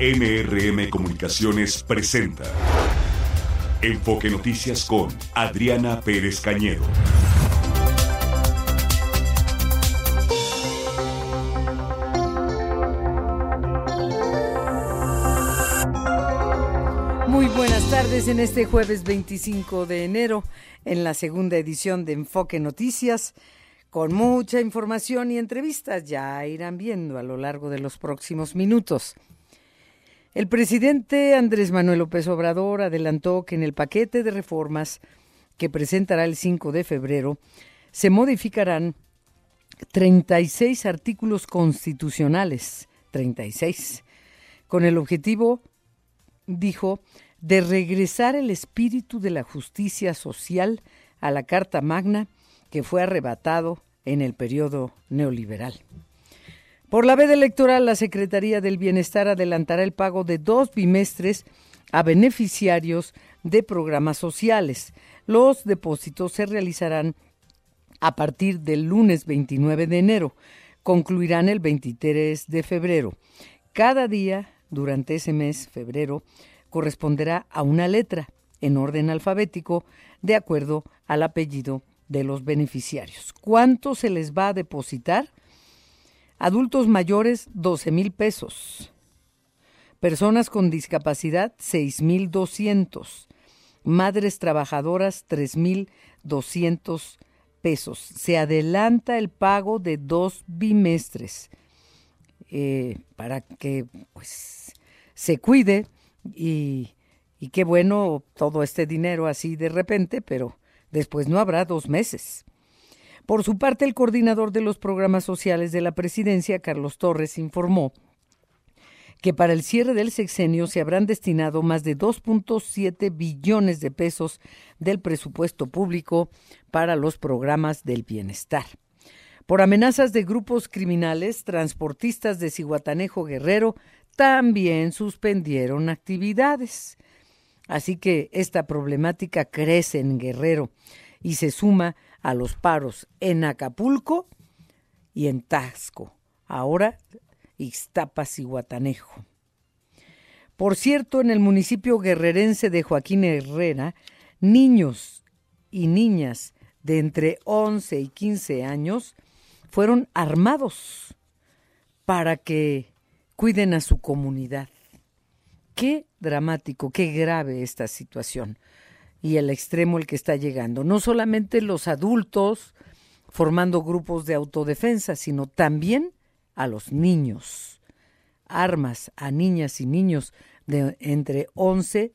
NRM Comunicaciones presenta Enfoque Noticias con Adriana Pérez Cañedo. Muy buenas tardes en este jueves 25 de enero, en la segunda edición de Enfoque Noticias, con mucha información y entrevistas. Ya irán viendo a lo largo de los próximos minutos. El presidente Andrés Manuel López Obrador adelantó que en el paquete de reformas que presentará el 5 de febrero se modificarán 36 artículos constitucionales, 36, con el objetivo, dijo, de regresar el espíritu de la justicia social a la Carta Magna que fue arrebatado en el periodo neoliberal. Por la veda electoral, la Secretaría del Bienestar adelantará el pago de dos bimestres a beneficiarios de programas sociales. Los depósitos se realizarán a partir del lunes 29 de enero. Concluirán el 23 de febrero. Cada día durante ese mes, febrero, corresponderá a una letra en orden alfabético de acuerdo al apellido de los beneficiarios. ¿Cuánto se les va a depositar? Adultos mayores, 12 mil pesos. Personas con discapacidad, 6 mil 200. Madres trabajadoras, 3 mil 200 pesos. Se adelanta el pago de dos bimestres eh, para que pues, se cuide y, y qué bueno todo este dinero así de repente, pero después no habrá dos meses. Por su parte, el coordinador de los programas sociales de la presidencia, Carlos Torres, informó que para el cierre del sexenio se habrán destinado más de 2.7 billones de pesos del presupuesto público para los programas del bienestar. Por amenazas de grupos criminales, transportistas de Cihuatanejo Guerrero también suspendieron actividades. Así que esta problemática crece en Guerrero y se suma a los paros en Acapulco y en Tasco. Ahora Ixtapas y Guatanejo. Por cierto, en el municipio guerrerense de Joaquín Herrera, niños y niñas de entre 11 y 15 años fueron armados para que cuiden a su comunidad. Qué dramático, qué grave esta situación y el extremo el que está llegando. No solamente los adultos formando grupos de autodefensa, sino también a los niños. Armas a niñas y niños de entre 11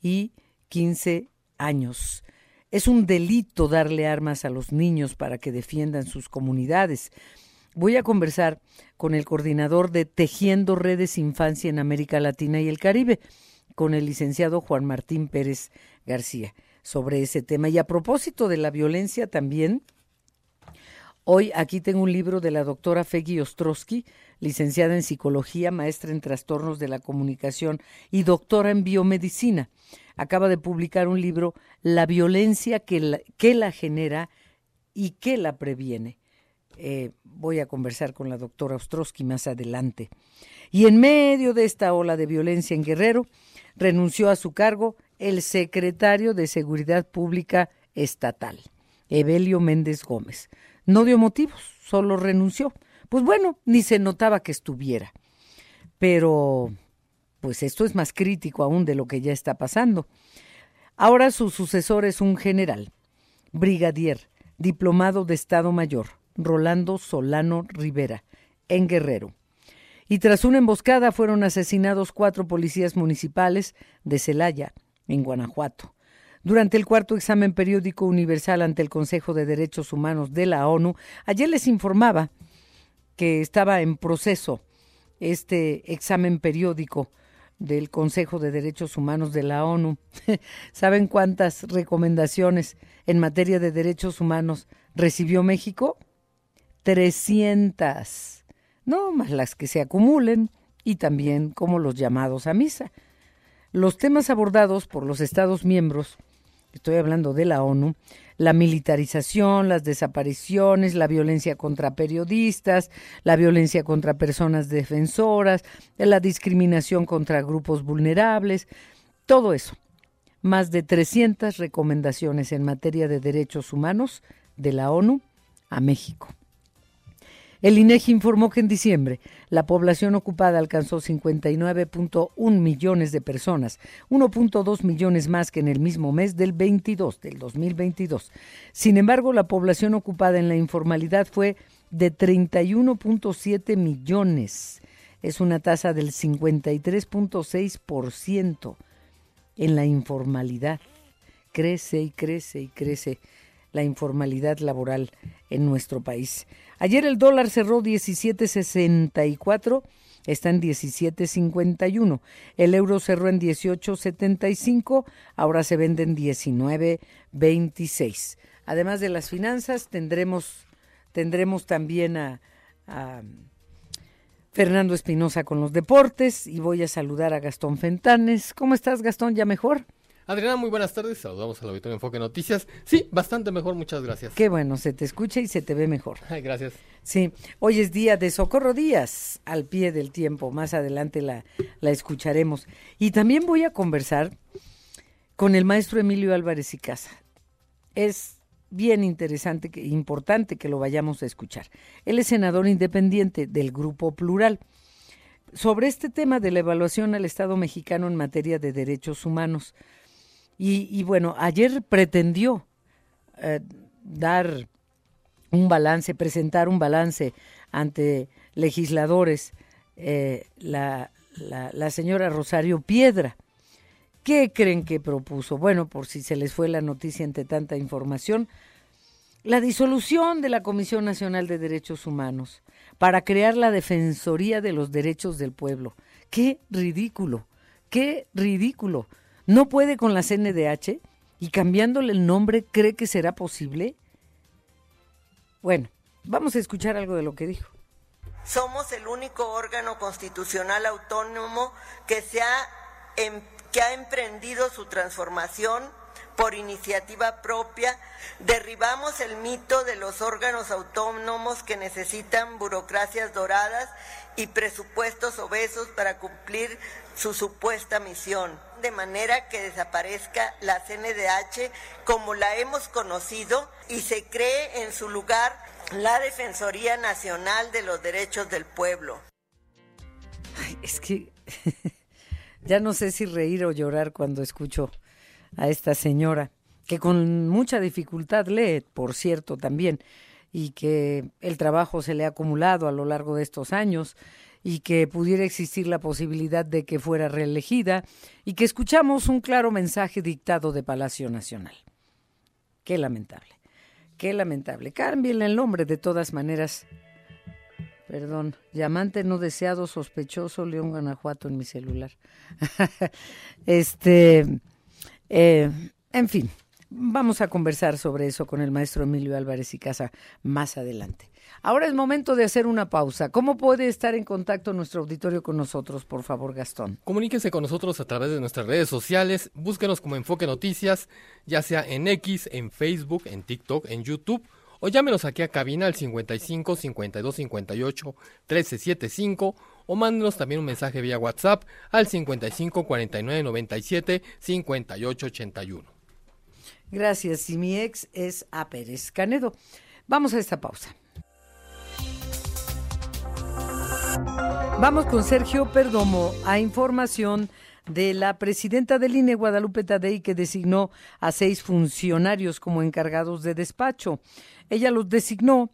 y 15 años. Es un delito darle armas a los niños para que defiendan sus comunidades. Voy a conversar con el coordinador de Tejiendo Redes Infancia en América Latina y el Caribe, con el licenciado Juan Martín Pérez García, sobre ese tema. Y a propósito de la violencia también, hoy aquí tengo un libro de la doctora Feggy Ostrowski, licenciada en psicología, maestra en trastornos de la comunicación y doctora en biomedicina. Acaba de publicar un libro, La violencia que la, que la genera y que la previene eh, voy a conversar con la doctora Ostrowski más adelante. Y en medio de esta ola de violencia en Guerrero, renunció a su cargo el secretario de Seguridad Pública Estatal, Evelio Méndez Gómez. No dio motivos, solo renunció. Pues bueno, ni se notaba que estuviera. Pero, pues esto es más crítico aún de lo que ya está pasando. Ahora su sucesor es un general, brigadier, diplomado de Estado Mayor, Rolando Solano Rivera, en Guerrero. Y tras una emboscada fueron asesinados cuatro policías municipales de Celaya, en Guanajuato. Durante el cuarto examen periódico universal ante el Consejo de Derechos Humanos de la ONU, ayer les informaba que estaba en proceso este examen periódico del Consejo de Derechos Humanos de la ONU. ¿Saben cuántas recomendaciones en materia de derechos humanos recibió México? 300, no más las que se acumulen y también como los llamados a misa. Los temas abordados por los Estados miembros, estoy hablando de la ONU, la militarización, las desapariciones, la violencia contra periodistas, la violencia contra personas defensoras, la discriminación contra grupos vulnerables, todo eso. Más de 300 recomendaciones en materia de derechos humanos de la ONU a México. El INEGI informó que en diciembre la población ocupada alcanzó 59.1 millones de personas, 1.2 millones más que en el mismo mes del 22 del 2022. Sin embargo, la población ocupada en la informalidad fue de 31.7 millones. Es una tasa del 53.6% en la informalidad. Crece y crece y crece la informalidad laboral en nuestro país. Ayer el dólar cerró 17.64, está en 17.51. El euro cerró en 18.75, ahora se vende en 19.26. Además de las finanzas, tendremos, tendremos también a, a Fernando Espinosa con los deportes y voy a saludar a Gastón Fentanes. ¿Cómo estás, Gastón? ¿Ya mejor? Adriana, muy buenas tardes. Saludamos al auditorio Enfoque Noticias. Sí, bastante mejor, muchas gracias. Qué bueno, se te escucha y se te ve mejor. Ay, gracias. Sí, hoy es día de Socorro Díaz, al pie del tiempo. Más adelante la, la escucharemos. Y también voy a conversar con el maestro Emilio Álvarez y Casa. Es bien interesante, que, importante que lo vayamos a escuchar. Él es senador independiente del Grupo Plural. Sobre este tema de la evaluación al Estado mexicano en materia de derechos humanos. Y, bueno, ayer pretendió eh, dar un balance, presentar un balance ante legisladores eh, la, la, la, señora Rosario Piedra. ¿Qué creen que propuso? Bueno, por si se les fue la noticia ante tanta información, la disolución de la Comisión Nacional de Derechos Humanos para crear la Defensoría de los Derechos del Pueblo. ¡Qué ridículo! ¡Qué ridículo! No puede con la CNDH y cambiándole el nombre cree que será posible? Bueno, vamos a escuchar algo de lo que dijo. Somos el único órgano constitucional autónomo que, se ha, em, que ha emprendido su transformación por iniciativa propia, derribamos el mito de los órganos autónomos que necesitan burocracias doradas y presupuestos obesos para cumplir su supuesta misión, de manera que desaparezca la CNDH como la hemos conocido y se cree en su lugar la Defensoría Nacional de los Derechos del Pueblo. es que ya no sé si reír o llorar cuando escucho a esta señora, que con mucha dificultad lee, por cierto, también, y que el trabajo se le ha acumulado a lo largo de estos años y que pudiera existir la posibilidad de que fuera reelegida y que escuchamos un claro mensaje dictado de Palacio Nacional. Qué lamentable, qué lamentable. Cámbienle el nombre de todas maneras. Perdón, llamante no deseado, sospechoso, León Guanajuato en mi celular. este, eh, en fin, vamos a conversar sobre eso con el maestro Emilio Álvarez y Casa más adelante. Ahora es momento de hacer una pausa. ¿Cómo puede estar en contacto nuestro auditorio con nosotros, por favor, Gastón? Comuníquese con nosotros a través de nuestras redes sociales. Búsquenos como Enfoque Noticias, ya sea en X, en Facebook, en TikTok, en YouTube o llámenos aquí a cabina al 55 52 58 1375 o mándenos también un mensaje vía WhatsApp al 55 49 97 58 81. Gracias. Y mi ex es A. Pérez Canedo. Vamos a esta pausa. Vamos con Sergio Perdomo a información de la presidenta del INE, Guadalupe Tadei, que designó a seis funcionarios como encargados de despacho. Ella los designó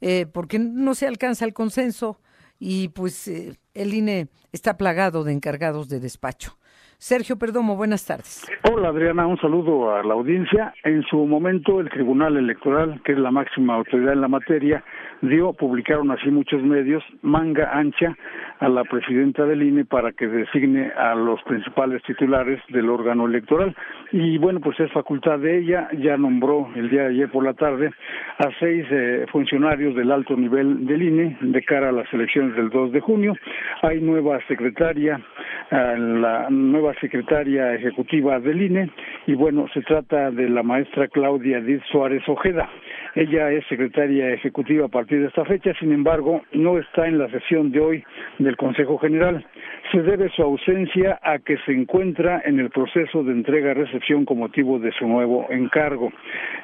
eh, porque no se alcanza el consenso y pues eh, el INE está plagado de encargados de despacho. Sergio Perdomo, buenas tardes. Hola Adriana, un saludo a la audiencia. En su momento el Tribunal Electoral, que es la máxima autoridad en la materia, dio, publicaron así muchos medios, manga ancha a la presidenta del INE para que designe a los principales titulares del órgano electoral. Y bueno, pues es facultad de ella, ya nombró el día de ayer por la tarde a seis eh, funcionarios del alto nivel del INE de cara a las elecciones del 2 de junio. Hay nueva secretaria, eh, la nueva secretaria ejecutiva del INE, y bueno, se trata de la maestra Claudia Díaz Suárez Ojeda. Ella es secretaria ejecutiva a partir de esta fecha, sin embargo, no está en la sesión de hoy del Consejo General. Se debe su ausencia a que se encuentra en el proceso de entrega-recepción con motivo de su nuevo encargo.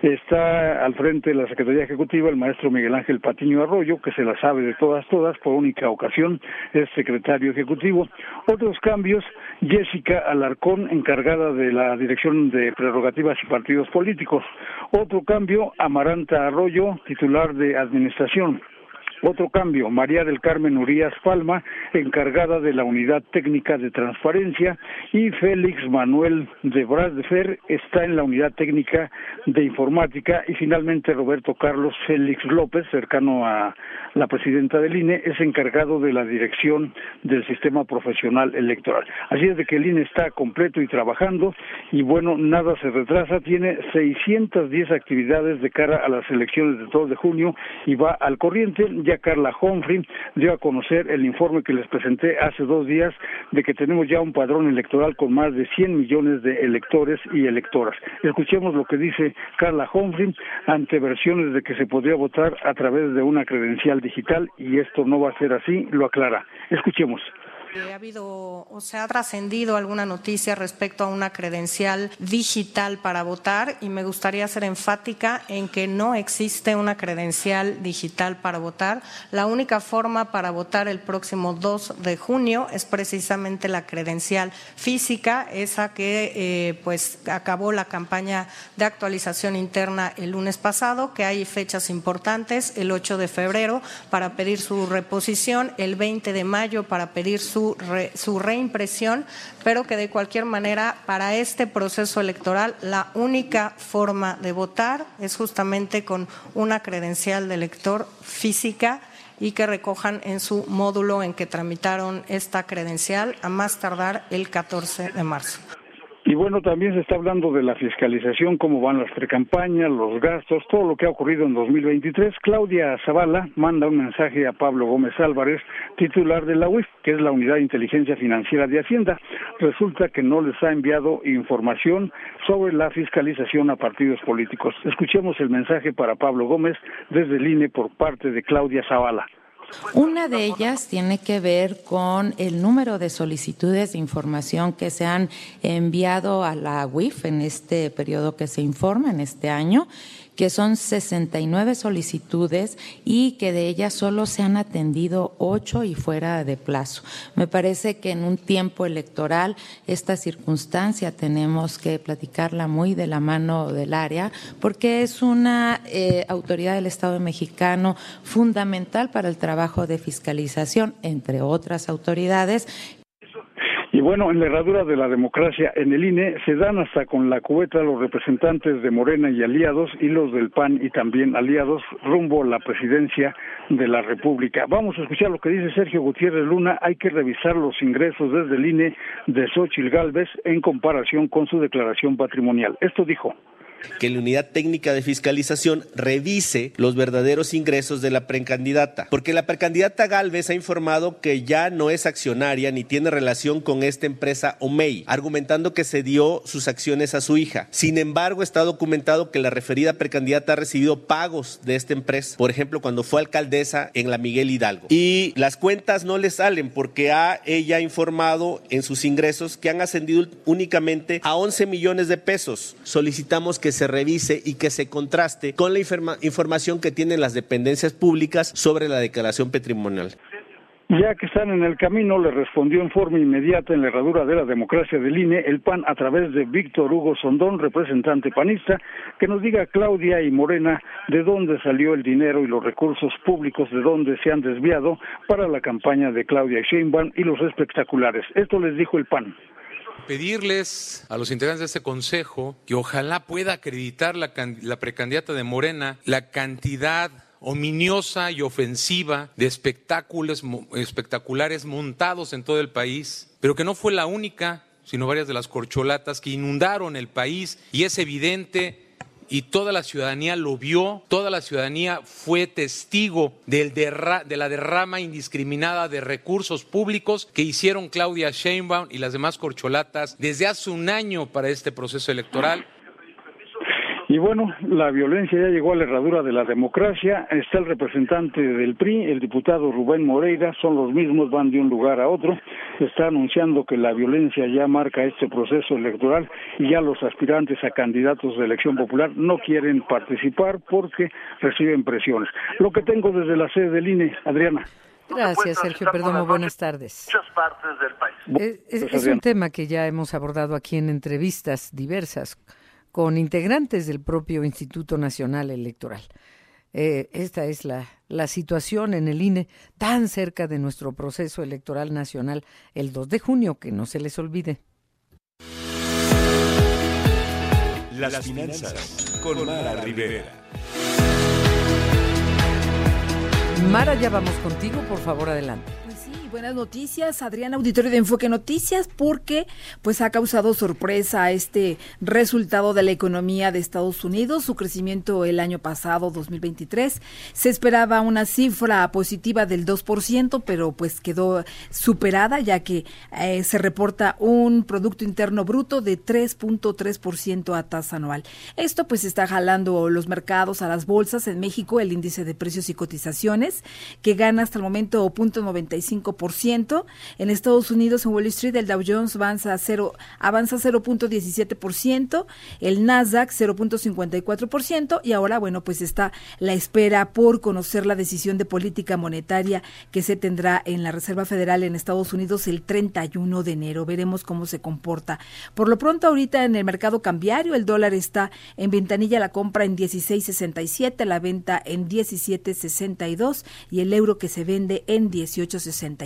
Está al frente de la Secretaría Ejecutiva el maestro Miguel Ángel Patiño Arroyo, que se la sabe de todas, todas, por única ocasión es secretario ejecutivo. Otros cambios, Jessica Alarcón, encargada de la Dirección de Prerrogativas y Partidos Políticos. Otro cambio, Amaranta Arroyo, titular de Administración. Otro cambio, María del Carmen Urias Palma, encargada de la Unidad Técnica de Transparencia, y Félix Manuel de Bras de Fer está en la Unidad Técnica de Informática, y finalmente Roberto Carlos Félix López, cercano a la presidenta del INE, es encargado de la dirección del sistema profesional electoral. Así es de que el INE está completo y trabajando, y bueno, nada se retrasa, tiene 610 actividades de cara a las elecciones del 2 de junio y va al corriente ya Carla Humphrey dio a conocer el informe que les presenté hace dos días de que tenemos ya un padrón electoral con más de 100 millones de electores y electoras. Escuchemos lo que dice Carla Humphrey ante versiones de que se podría votar a través de una credencial digital y esto no va a ser así, lo aclara. Escuchemos. Ha habido o se ha trascendido alguna noticia respecto a una credencial digital para votar y me gustaría ser enfática en que no existe una credencial digital para votar. La única forma para votar el próximo 2 de junio es precisamente la credencial física, esa que eh, pues acabó la campaña de actualización interna el lunes pasado, que hay fechas importantes, el 8 de febrero para pedir su reposición, el 20 de mayo para pedir su su, reimpresión, pero que de cualquier manera para este proceso electoral la única forma de votar es justamente con una credencial de elector física y que recojan en su módulo en que tramitaron esta credencial a más tardar el 14 de marzo. Y bueno, también se está hablando de la fiscalización, cómo van las precampañas, los gastos, todo lo que ha ocurrido en 2023. Claudia Zavala manda un mensaje a Pablo Gómez Álvarez, titular de la UIF, que es la Unidad de Inteligencia Financiera de Hacienda. Resulta que no les ha enviado información sobre la fiscalización a partidos políticos. Escuchemos el mensaje para Pablo Gómez desde el INE por parte de Claudia Zavala. Una de ellas tiene que ver con el número de solicitudes de información que se han enviado a la UIF en este periodo que se informa, en este año, que son 69 solicitudes y que de ellas solo se han atendido ocho y fuera de plazo. Me parece que en un tiempo electoral esta circunstancia tenemos que platicarla muy de la mano del área porque es una eh, autoridad del Estado mexicano fundamental para el trabajo de fiscalización, entre otras autoridades, y bueno, en la herradura de la democracia en el INE se dan hasta con la cubeta los representantes de Morena y aliados y los del PAN y también aliados rumbo a la presidencia de la República. Vamos a escuchar lo que dice Sergio Gutiérrez Luna. Hay que revisar los ingresos desde el INE de Xochil Gálvez en comparación con su declaración patrimonial. Esto dijo que la unidad técnica de fiscalización revise los verdaderos ingresos de la precandidata, porque la precandidata Galvez ha informado que ya no es accionaria ni tiene relación con esta empresa OMEI, argumentando que se dio sus acciones a su hija. Sin embargo, está documentado que la referida precandidata ha recibido pagos de esta empresa, por ejemplo, cuando fue alcaldesa en la Miguel Hidalgo. Y las cuentas no le salen porque ha ella informado en sus ingresos que han ascendido únicamente a 11 millones de pesos. Solicitamos que que se revise y que se contraste con la información que tienen las dependencias públicas sobre la declaración patrimonial. Ya que están en el camino, le respondió en forma inmediata en la herradura de la democracia del INE el PAN a través de Víctor Hugo Sondón, representante panista, que nos diga Claudia y Morena de dónde salió el dinero y los recursos públicos de dónde se han desviado para la campaña de Claudia Sheinbaum y los espectaculares. Esto les dijo el PAN pedirles a los integrantes de este consejo que ojalá pueda acreditar la, la precandidata de Morena la cantidad ominiosa y ofensiva de espectáculos espectaculares montados en todo el país, pero que no fue la única, sino varias de las corcholatas que inundaron el país y es evidente y toda la ciudadanía lo vio, toda la ciudadanía fue testigo del de la derrama indiscriminada de recursos públicos que hicieron Claudia Sheinbaum y las demás corcholatas desde hace un año para este proceso electoral. Y bueno, la violencia ya llegó a la herradura de la democracia. Está el representante del PRI, el diputado Rubén Moreira, son los mismos, van de un lugar a otro. Está anunciando que la violencia ya marca este proceso electoral y ya los aspirantes a candidatos de elección popular no quieren participar porque reciben presiones. Lo que tengo desde la sede del INE, Adriana. Gracias, Sergio Perdomo. Buenas tardes. Muchas partes del país. Es, es un tema que ya hemos abordado aquí en entrevistas diversas con integrantes del propio Instituto Nacional Electoral. Eh, esta es la, la situación en el INE, tan cerca de nuestro proceso electoral nacional el 2 de junio, que no se les olvide. Las finanzas con Mara Rivera. Mara, ya vamos contigo, por favor, adelante buenas noticias, Adrián Auditorio de Enfoque Noticias, porque pues ha causado sorpresa este resultado de la economía de Estados Unidos, su crecimiento el año pasado, 2023. Se esperaba una cifra positiva del 2%, pero pues quedó superada ya que eh, se reporta un Producto Interno Bruto de 3.3% a tasa anual. Esto pues está jalando los mercados a las bolsas en México, el índice de precios y cotizaciones, que gana hasta el momento 0.95 en Estados Unidos, en Wall Street, el Dow Jones avanza, a cero, avanza 0.17%, el Nasdaq 0.54% y ahora, bueno, pues está la espera por conocer la decisión de política monetaria que se tendrá en la Reserva Federal en Estados Unidos el 31 de enero. Veremos cómo se comporta. Por lo pronto, ahorita en el mercado cambiario, el dólar está en ventanilla la compra en 16.67, la venta en 17.62 y el euro que se vende en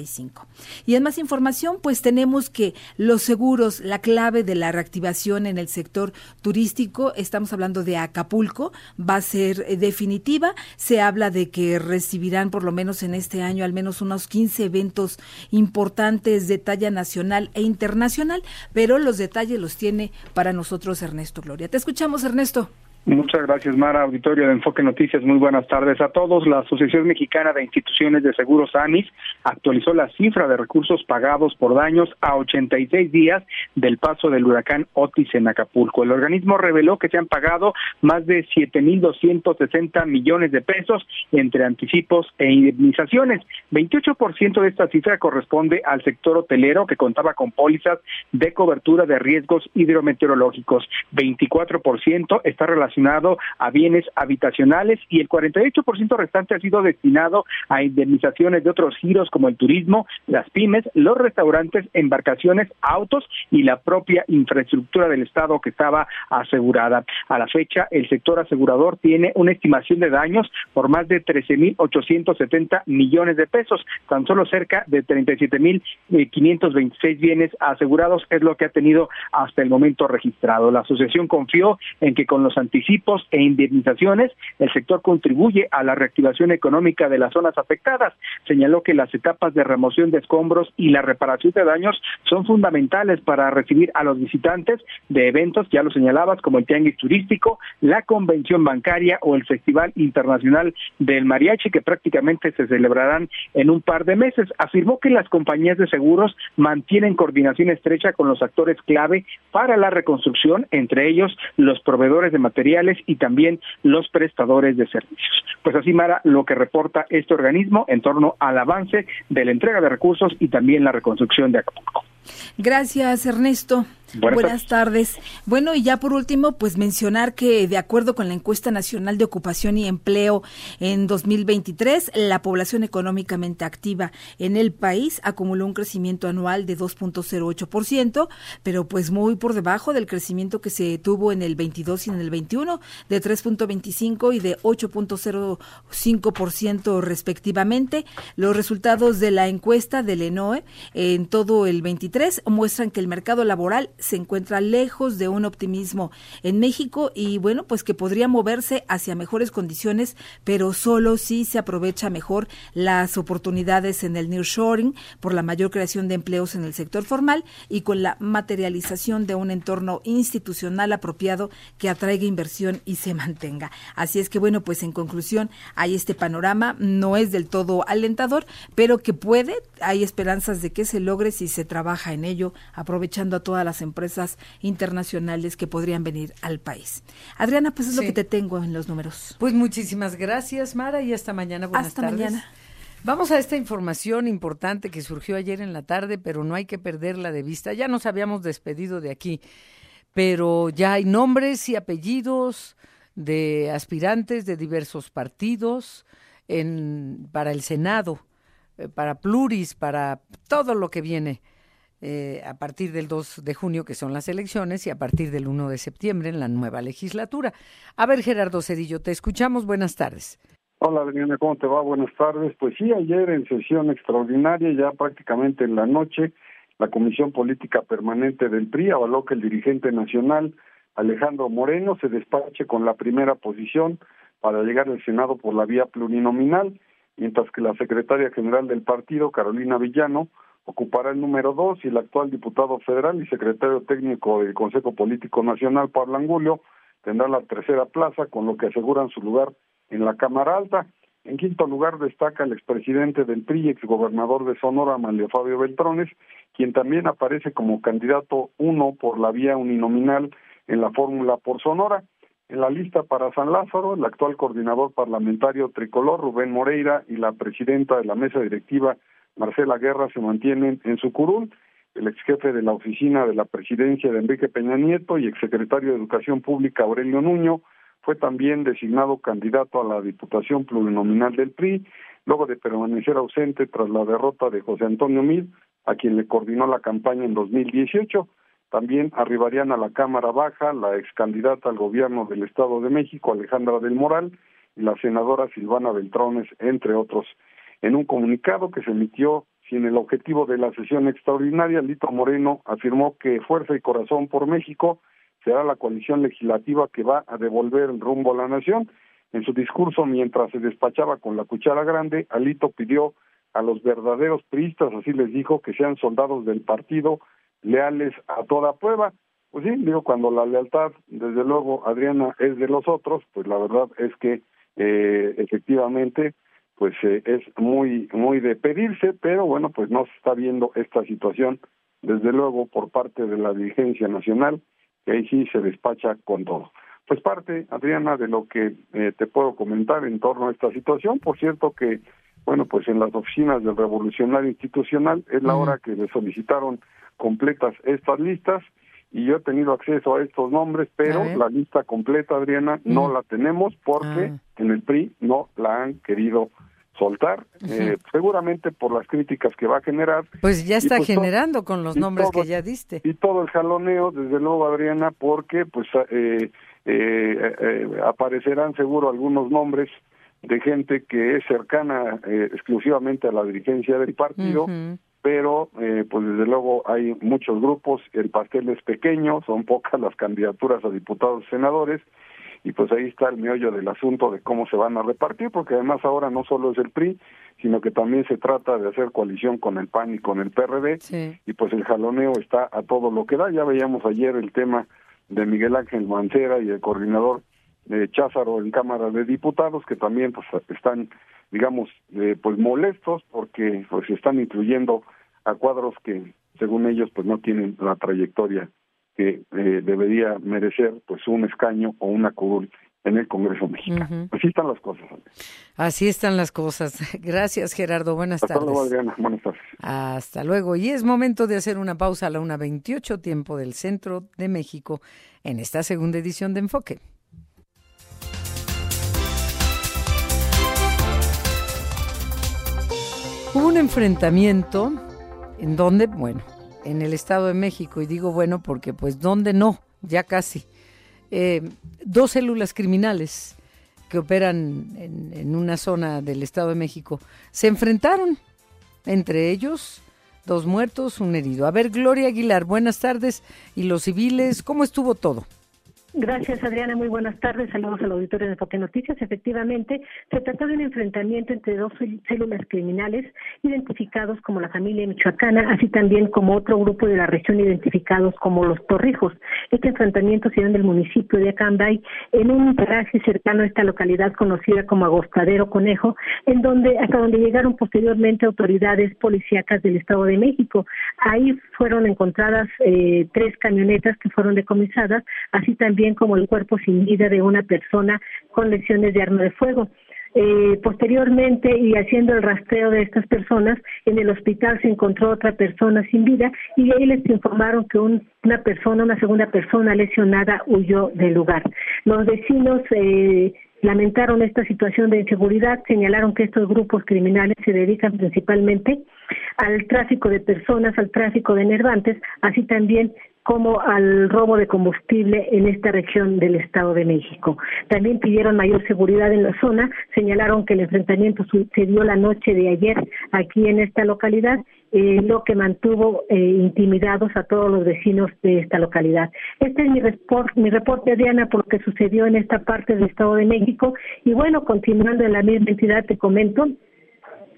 18.61. Y en más información, pues tenemos que los seguros, la clave de la reactivación en el sector turístico, estamos hablando de Acapulco, va a ser eh, definitiva. Se habla de que recibirán por lo menos en este año al menos unos 15 eventos importantes de talla nacional e internacional, pero los detalles los tiene para nosotros Ernesto Gloria. Te escuchamos, Ernesto. Muchas gracias, Mara. Auditorio de Enfoque Noticias, muy buenas tardes a todos. La Asociación Mexicana de Instituciones de Seguros ANIS actualizó la cifra de recursos pagados por daños a 86 días del paso del huracán Otis en Acapulco. El organismo reveló que se han pagado más de 7.260 millones de pesos entre anticipos e indemnizaciones. 28% de esta cifra corresponde al sector hotelero que contaba con pólizas de cobertura de riesgos hidrometeorológicos. 24% está relacionado relacionado a bienes habitacionales y el 48% restante ha sido destinado a indemnizaciones de otros giros como el turismo, las pymes, los restaurantes, embarcaciones, autos y la propia infraestructura del Estado que estaba asegurada. A la fecha, el sector asegurador tiene una estimación de daños por más de 13.870 millones de pesos, tan solo cerca de 37.526 bienes asegurados es lo que ha tenido hasta el momento registrado. La asociación confió en que con los anticipos e indemnizaciones, el sector contribuye a la reactivación económica de las zonas afectadas. Señaló que las etapas de remoción de escombros y la reparación de daños son fundamentales para recibir a los visitantes de eventos, ya lo señalabas, como el Tianguis Turístico, la Convención Bancaria o el Festival Internacional del Mariachi, que prácticamente se celebrarán en un par de meses. Afirmó que las compañías de seguros mantienen coordinación estrecha con los actores clave para la reconstrucción, entre ellos los proveedores de materiales y también los prestadores de servicios. Pues así, Mara, lo que reporta este organismo en torno al avance de la entrega de recursos y también la reconstrucción de Acapulco. Gracias, Ernesto. Buenas, tardes. Bueno, y ya por último, pues mencionar que de acuerdo con la encuesta nacional de ocupación y empleo en 2023, la población económicamente activa en el país acumuló un crecimiento anual de 2.08%, pero pues muy por debajo del crecimiento que se tuvo en el 22 y en el 21, de 3.25 y de 8.05% respectivamente. Los resultados de la encuesta del ENOE en todo el 23 2023 muestran que el mercado laboral se encuentra lejos de un optimismo en México y bueno, pues que podría moverse hacia mejores condiciones, pero solo si se aprovecha mejor las oportunidades en el nearshoring por la mayor creación de empleos en el sector formal y con la materialización de un entorno institucional apropiado que atraiga inversión y se mantenga. Así es que bueno, pues en conclusión, hay este panorama, no es del todo alentador, pero que puede, hay esperanzas de que se logre si se trabaja en ello, aprovechando a todas las empresas internacionales que podrían venir al país. Adriana, pues es lo que te tengo en los números. Pues muchísimas gracias, Mara, y hasta mañana. Buenas hasta tardes. mañana. Vamos a esta información importante que surgió ayer en la tarde, pero no hay que perderla de vista. Ya nos habíamos despedido de aquí, pero ya hay nombres y apellidos de aspirantes de diversos partidos en, para el Senado, eh, para pluris, para todo lo que viene eh, a partir del 2 de junio, que son las elecciones, y a partir del 1 de septiembre en la nueva legislatura. A ver, Gerardo Cedillo, te escuchamos. Buenas tardes. Hola, Adriana, ¿cómo te va? Buenas tardes. Pues sí, ayer en sesión extraordinaria, ya prácticamente en la noche, la Comisión Política Permanente del PRI avaló que el dirigente nacional Alejandro Moreno se despache con la primera posición para llegar al Senado por la vía plurinominal, mientras que la secretaria general del partido, Carolina Villano, ocupará el número dos y el actual diputado federal y secretario técnico del Consejo Político Nacional, Pablo Angulio, tendrá la tercera plaza, con lo que aseguran su lugar en la Cámara Alta. En quinto lugar destaca el expresidente del PRI, exgobernador de Sonora, Manlio Fabio Beltrones, quien también aparece como candidato uno por la vía uninominal en la fórmula por Sonora. En la lista para San Lázaro, el actual coordinador parlamentario tricolor, Rubén Moreira, y la presidenta de la mesa directiva, Marcela Guerra, se mantienen en su curul. El ex jefe de la oficina de la presidencia de Enrique Peña Nieto y exsecretario de Educación Pública, Aurelio Nuño, fue también designado candidato a la Diputación Plurinominal del PRI, luego de permanecer ausente tras la derrota de José Antonio Mid, a quien le coordinó la campaña en 2018. También arribarían a la Cámara Baja la ex candidata al gobierno del Estado de México, Alejandra del Moral, y la senadora Silvana Beltrones, entre otros. En un comunicado que se emitió sin el objetivo de la sesión extraordinaria, Lito Moreno afirmó que Fuerza y Corazón por México será la coalición legislativa que va a devolver el rumbo a la nación. En su discurso, mientras se despachaba con la cuchara grande, Alito pidió a los verdaderos priistas, así les dijo, que sean soldados del partido, leales a toda prueba. Pues sí, digo, cuando la lealtad, desde luego, Adriana, es de los otros, pues la verdad es que eh, efectivamente, pues eh, es muy, muy de pedirse, pero bueno, pues no se está viendo esta situación, desde luego, por parte de la dirigencia nacional, que ahí sí se despacha con todo. Pues parte, Adriana, de lo que eh, te puedo comentar en torno a esta situación. Por cierto que, bueno, pues en las oficinas del Revolucionario Institucional es la hora que le solicitaron completas estas listas y yo he tenido acceso a estos nombres, pero la lista completa, Adriana, no la tenemos porque en el PRI no la han querido soltar, eh, seguramente por las críticas que va a generar. Pues ya está pues, generando con los nombres todo, que ya diste. Y todo el jaloneo, desde luego, Adriana, porque pues eh, eh, eh, aparecerán seguro algunos nombres de gente que es cercana exclusivamente a la dirigencia del partido, uh -huh. pero pues desde luego hay muchos grupos, el pastel es pequeño, son pocas las candidaturas a diputados y senadores, y pues ahí está el meollo del asunto de cómo se van a repartir, porque además ahora no solo es el PRI, sino que también se trata de hacer coalición con el PAN y con el PRD, sí. y pues el jaloneo está a todo lo que da. Ya veíamos ayer el tema de Miguel Ángel Mancera y el coordinador de Cházaro en Cámara de Diputados, que también pues están, digamos, eh, pues molestos porque pues están incluyendo a cuadros que según ellos pues no tienen la trayectoria que eh, debería merecer pues un escaño o una curul en el Congreso mexicano. Uh -huh. Así están las cosas. Así están las cosas. Gracias, Gerardo. Buenas Hasta tardes. Luego, Adriana. Buenas tardes. Hasta luego. Y es momento de hacer una pausa a la 1.28, tiempo del centro de México, en esta segunda edición de Enfoque. Hubo un enfrentamiento en donde, bueno, en el Estado de México, y digo bueno porque pues ¿dónde no? Ya casi. Eh, dos células criminales que operan en, en, una zona del Estado de México se enfrentaron entre ellos, dos muertos, un herido. A ver, Gloria Aguilar, buenas tardes. ¿Y los civiles? ¿Cómo estuvo todo? Gracias, Adriana. Muy buenas tardes. Saludos al auditorio de Enfoque Noticias. Efectivamente, se trató de un enfrentamiento entre dos células criminales identificados como la familia michoacana, así también como otro grupo de la región identificados como los Torrijos. Este enfrentamiento se dio en el municipio de Acambay, en un paraje cercano a esta localidad conocida como Agostadero Conejo, en donde hasta donde llegaron posteriormente autoridades policíacas del Estado de México. Ahí fueron encontradas eh, tres camionetas que fueron decomisadas, así también como el cuerpo sin vida de una persona con lesiones de arma de fuego. Eh, posteriormente y haciendo el rastreo de estas personas, en el hospital se encontró otra persona sin vida y ahí les informaron que una persona, una segunda persona lesionada huyó del lugar. Los vecinos eh, lamentaron esta situación de inseguridad, señalaron que estos grupos criminales se dedican principalmente al tráfico de personas, al tráfico de enervantes, así también como al robo de combustible en esta región del Estado de México. También pidieron mayor seguridad en la zona, señalaron que el enfrentamiento se dio la noche de ayer aquí en esta localidad, eh, lo que mantuvo eh, intimidados a todos los vecinos de esta localidad. Este es mi, mi reporte, Diana, por lo que sucedió en esta parte del Estado de México. Y bueno, continuando en la misma entidad, te comento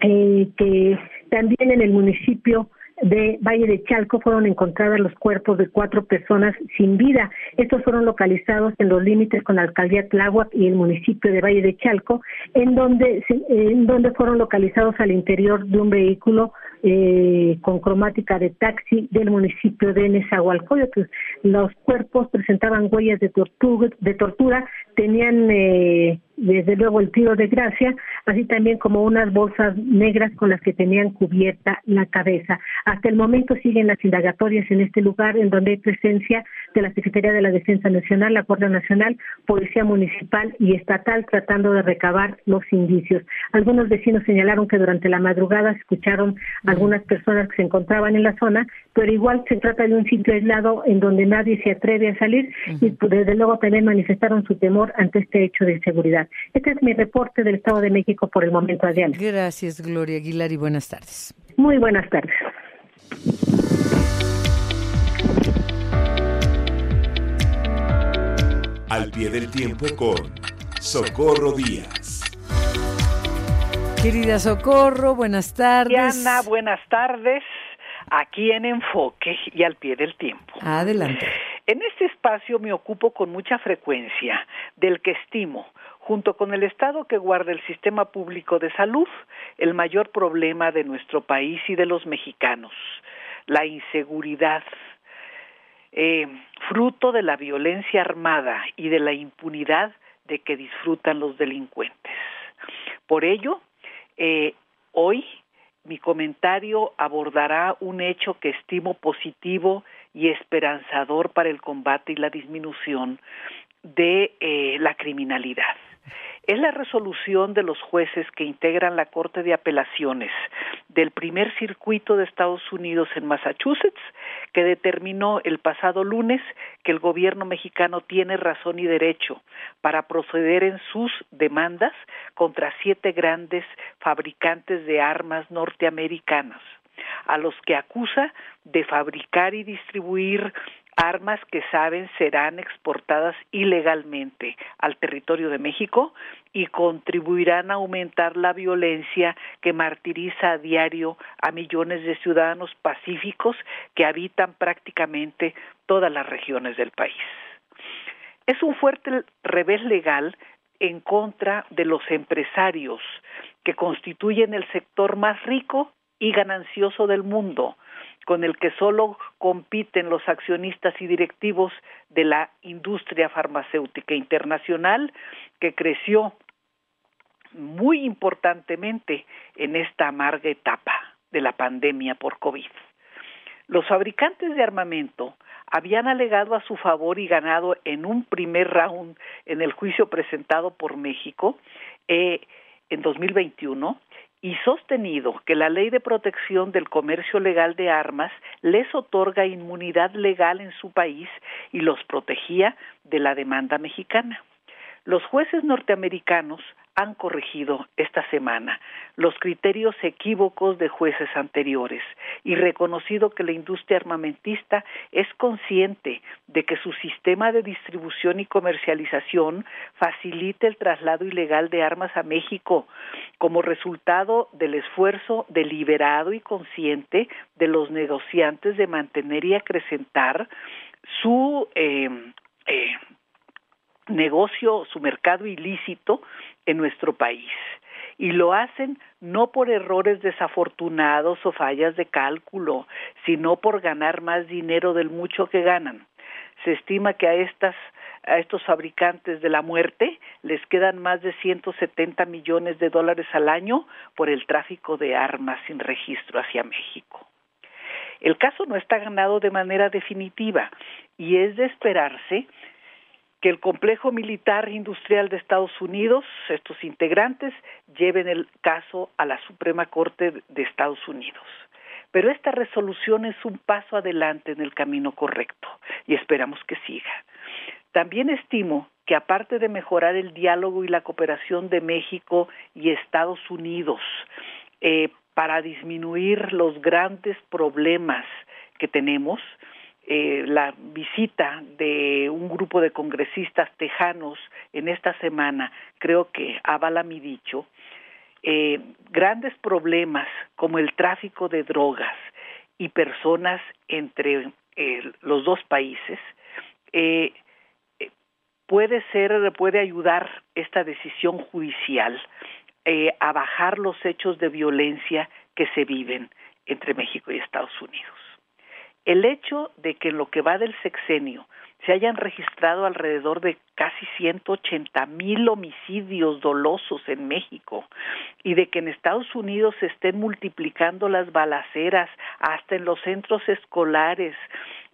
eh, que también en el municipio de Valle de Chalco fueron encontrados los cuerpos de cuatro personas sin vida. Estos fueron localizados en los límites con la alcaldía Tláhuac y el municipio de Valle de Chalco, en donde, en donde fueron localizados al interior de un vehículo eh, con cromática de taxi del municipio de Nezahualcóyotl. Los cuerpos presentaban huellas de tortura, de tortura tenían eh, desde luego el tiro de gracia, así también como unas bolsas negras con las que tenían cubierta la cabeza. Hasta el momento siguen las indagatorias en este lugar, en donde hay presencia de la Secretaría de la Defensa Nacional, la Guardia Nacional, Policía Municipal y Estatal, tratando de recabar los indicios. Algunos vecinos señalaron que durante la madrugada escucharon algunas personas que se encontraban en la zona, pero igual se trata de un sitio aislado en donde nadie se atreve a salir y desde luego también manifestaron su temor ante este hecho de seguridad. Este es mi reporte del Estado de México por el momento, Adriana. Gracias, Gloria Aguilar, y buenas tardes. Muy buenas tardes. Al pie del tiempo con Socorro Díaz. Querida Socorro, buenas tardes. Diana, buenas tardes. Aquí en Enfoque y al pie del tiempo. Adelante. En este espacio me ocupo con mucha frecuencia del que estimo, junto con el Estado que guarda el sistema público de salud, el mayor problema de nuestro país y de los mexicanos, la inseguridad, eh, fruto de la violencia armada y de la impunidad de que disfrutan los delincuentes. Por ello, eh, hoy mi comentario abordará un hecho que estimo positivo y esperanzador para el combate y la disminución de eh, la criminalidad es la resolución de los jueces que integran la Corte de Apelaciones del primer circuito de Estados Unidos en Massachusetts, que determinó el pasado lunes que el gobierno mexicano tiene razón y derecho para proceder en sus demandas contra siete grandes fabricantes de armas norteamericanas a los que acusa de fabricar y distribuir armas que saben serán exportadas ilegalmente al territorio de México y contribuirán a aumentar la violencia que martiriza a diario a millones de ciudadanos pacíficos que habitan prácticamente todas las regiones del país. Es un fuerte revés legal en contra de los empresarios que constituyen el sector más rico y ganancioso del mundo, con el que solo compiten los accionistas y directivos de la industria farmacéutica internacional que creció muy importantemente en esta amarga etapa de la pandemia por COVID. Los fabricantes de armamento habían alegado a su favor y ganado en un primer round en el juicio presentado por México eh, en 2021 y sostenido que la ley de protección del comercio legal de armas les otorga inmunidad legal en su país y los protegía de la demanda mexicana. Los jueces norteamericanos han corregido esta semana los criterios equívocos de jueces anteriores y reconocido que la industria armamentista es consciente de que su sistema de distribución y comercialización facilita el traslado ilegal de armas a México como resultado del esfuerzo deliberado y consciente de los negociantes de mantener y acrecentar su eh, eh, negocio, su mercado ilícito en nuestro país. Y lo hacen no por errores desafortunados o fallas de cálculo, sino por ganar más dinero del mucho que ganan. Se estima que a estas a estos fabricantes de la muerte les quedan más de 170 millones de dólares al año por el tráfico de armas sin registro hacia México. El caso no está ganado de manera definitiva y es de esperarse que el complejo militar industrial de Estados Unidos, estos integrantes, lleven el caso a la Suprema Corte de Estados Unidos. Pero esta resolución es un paso adelante en el camino correcto y esperamos que siga. También estimo que aparte de mejorar el diálogo y la cooperación de México y Estados Unidos eh, para disminuir los grandes problemas que tenemos, eh, la visita de un grupo de congresistas tejanos en esta semana creo que avala mi dicho, eh, grandes problemas como el tráfico de drogas y personas entre eh, los dos países, puede ser, puede ayudar esta decisión judicial a bajar los hechos de violencia que se viven entre México y Estados Unidos. El hecho de que en lo que va del sexenio se hayan registrado alrededor de casi 180 mil homicidios dolosos en México y de que en Estados Unidos se estén multiplicando las balaceras hasta en los centros escolares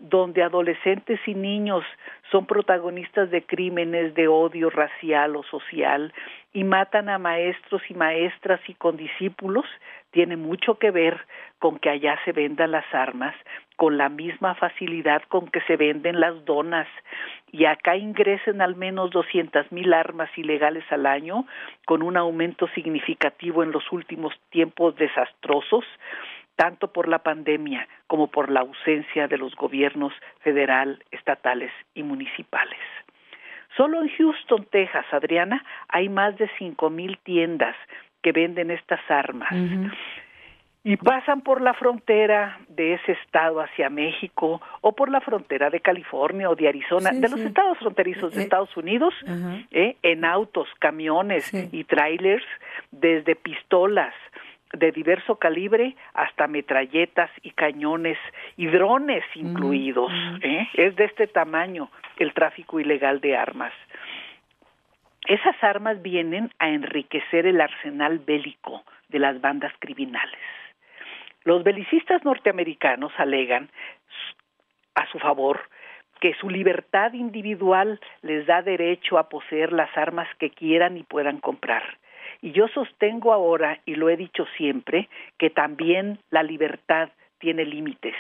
donde adolescentes y niños son protagonistas de crímenes de odio racial o social y matan a maestros y maestras y condiscípulos, tiene mucho que ver con que allá se vendan las armas con la misma facilidad con que se venden las donas. Y acá ingresen al menos doscientas mil armas ilegales al año con un aumento significativo en los últimos tiempos desastrosos tanto por la pandemia como por la ausencia de los gobiernos federal, estatales y municipales. Solo en Houston, Texas, Adriana, hay más de cinco mil tiendas que venden estas armas. Y pasan por la frontera de ese estado hacia México o por la frontera de California o de Arizona, de los estados fronterizos de eh, Estados Unidos, eh, en autos, camiones y trailers, desde pistolas de diverso calibre hasta metralletas y cañones y drones incluidos. ¿eh? Es de este tamaño el tráfico ilegal de armas. Esas armas vienen a enriquecer el arsenal bélico de las bandas criminales. Los belicistas norteamericanos alegan a su favor que su libertad individual les da derecho a poseer las armas que quieran y puedan comprar. Y yo sostengo ahora, y lo he dicho siempre, que también la libertad tiene límites.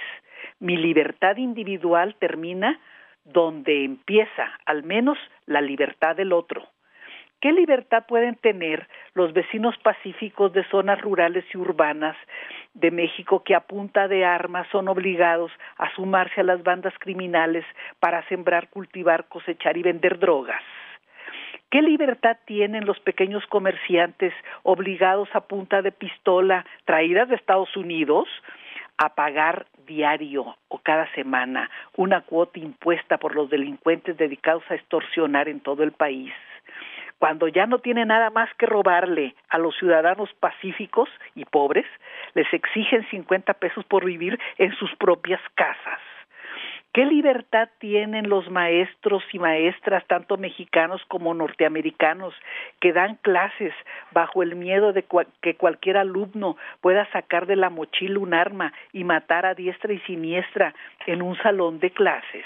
Mi libertad individual termina donde empieza, al menos, la libertad del otro. ¿Qué libertad pueden tener los vecinos pacíficos de zonas rurales y urbanas de México que a punta de armas son obligados a sumarse a las bandas criminales para sembrar, cultivar, cosechar y vender drogas? ¿Qué libertad tienen los pequeños comerciantes obligados a punta de pistola traídas de Estados Unidos a pagar diario o cada semana una cuota impuesta por los delincuentes dedicados a extorsionar en todo el país? cuando ya no tiene nada más que robarle a los ciudadanos pacíficos y pobres, les exigen 50 pesos por vivir en sus propias casas. ¿Qué libertad tienen los maestros y maestras, tanto mexicanos como norteamericanos, que dan clases bajo el miedo de que cualquier alumno pueda sacar de la mochila un arma y matar a diestra y siniestra en un salón de clases?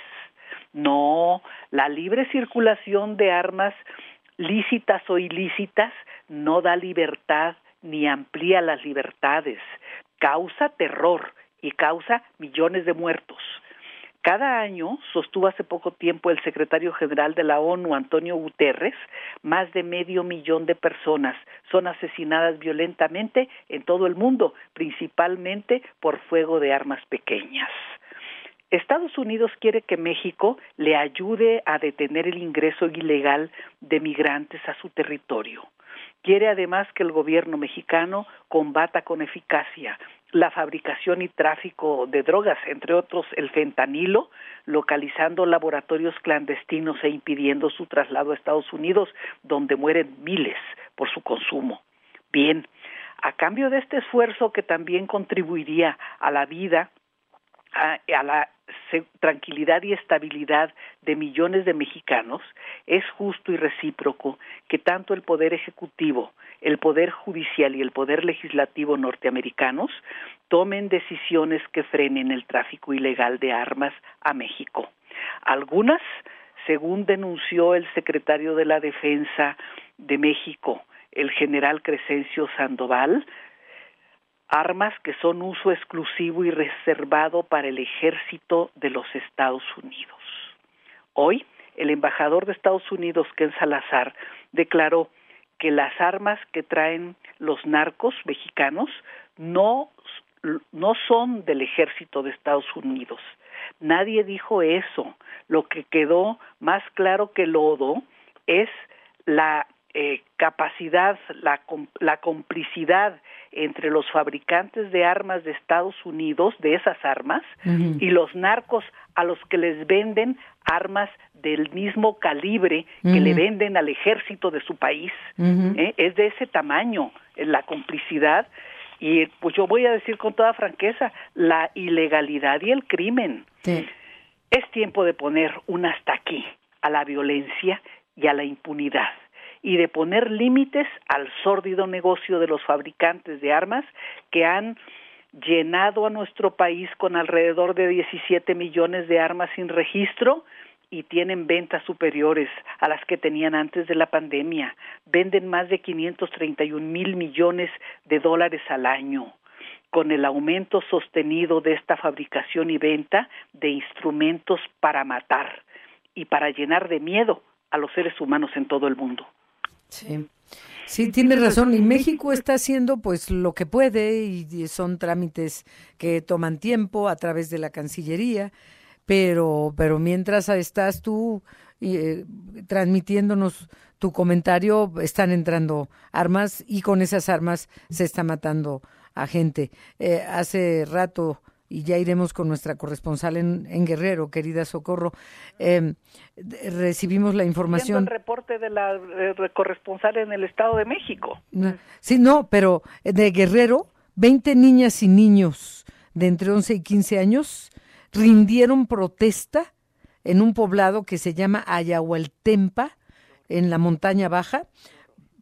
No, la libre circulación de armas lícitas o ilícitas, no da libertad ni amplía las libertades, causa terror y causa millones de muertos. Cada año, sostuvo hace poco tiempo el secretario general de la ONU, Antonio Guterres, más de medio millón de personas son asesinadas violentamente en todo el mundo, principalmente por fuego de armas pequeñas. Estados Unidos quiere que México le ayude a detener el ingreso ilegal de migrantes a su territorio. Quiere además que el gobierno mexicano combata con eficacia la fabricación y tráfico de drogas, entre otros el fentanilo, localizando laboratorios clandestinos e impidiendo su traslado a Estados Unidos, donde mueren miles por su consumo. Bien, a cambio de este esfuerzo que también contribuiría a la vida, a, la tranquilidad y estabilidad de millones de mexicanos, es justo y recíproco que tanto el Poder Ejecutivo, el Poder Judicial y el Poder Legislativo norteamericanos tomen decisiones que frenen el tráfico ilegal de armas a México. Algunas, según denunció el secretario de la Defensa de México, el general Crescencio Sandoval, armas que son uso exclusivo y reservado para el ejército de los Estados Unidos. Hoy, el embajador de Estados Unidos, Ken Salazar, declaró que las armas que traen los narcos mexicanos no, no son del ejército de Estados Unidos. Nadie dijo eso. Lo que quedó más claro que lodo es la eh, capacidad, la, la complicidad entre los fabricantes de armas de Estados Unidos, de esas armas, y los narcos a los que les venden armas del mismo calibre que le venden al ejército de su país. ¿eh? Es de ese tamaño eh, la complicidad y pues yo voy a decir con toda franqueza, la ilegalidad y el crimen. Es tiempo de poner un hasta aquí a la violencia y a la impunidad y de poner límites al sórdido negocio de los fabricantes de armas que han llenado a nuestro país con alrededor de 17 millones de armas sin registro y tienen ventas superiores a las que tenían antes de la pandemia. Venden más de 531 mil millones de dólares al año. Con el aumento sostenido de esta fabricación y venta de instrumentos para matar y para llenar de miedo a los seres humanos en todo el mundo. Sí. Sí, tiene razón. Y México está haciendo pues lo que puede y son trámites que toman tiempo a través de la Cancillería, pero, pero mientras estás tú eh, transmitiéndonos tu comentario, están entrando armas y con esas armas se está matando a gente. Eh, hace rato y ya iremos con nuestra corresponsal en, Guerrero, querida Socorro. Eh, recibimos la información. el reporte de la corresponsal en el Estado de México. Sí, no, pero de Guerrero, 20 niñas y niños de entre 11 y 15 años rindieron protesta en un poblado que se llama Ayahualtempa, en la montaña baja,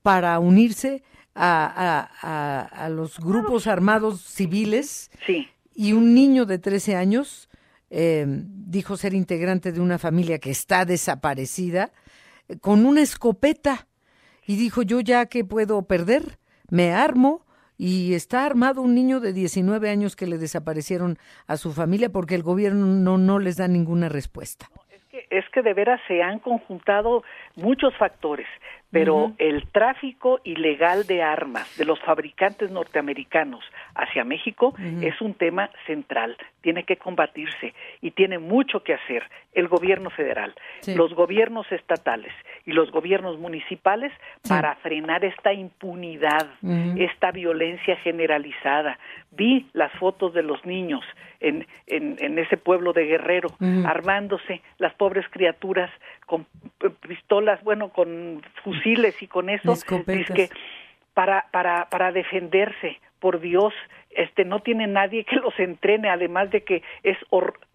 para unirse a, a, a, los grupos armados civiles sí y un niño de 13 años eh, dijo ser integrante de una familia que está desaparecida eh, con una escopeta. Y dijo yo ya que puedo perder, me armo y está armado un niño de 19 años que le desaparecieron a su familia porque el gobierno no, no les da ninguna respuesta. Es que, es que de veras se han conjuntado muchos factores pero el tráfico ilegal de armas de los fabricantes norteamericanos hacia México es un tema central, tiene que combatirse y tiene mucho que hacer el gobierno federal, los gobiernos estatales y los gobiernos municipales para frenar esta impunidad, esta violencia generalizada. Vi las fotos de los niños en, en, ese pueblo de Guerrero armándose, las pobres criaturas con pistolas, bueno, con fusiles y con eso, es que para, para, para defenderse, por Dios, este no tiene nadie que los entrene, además de que es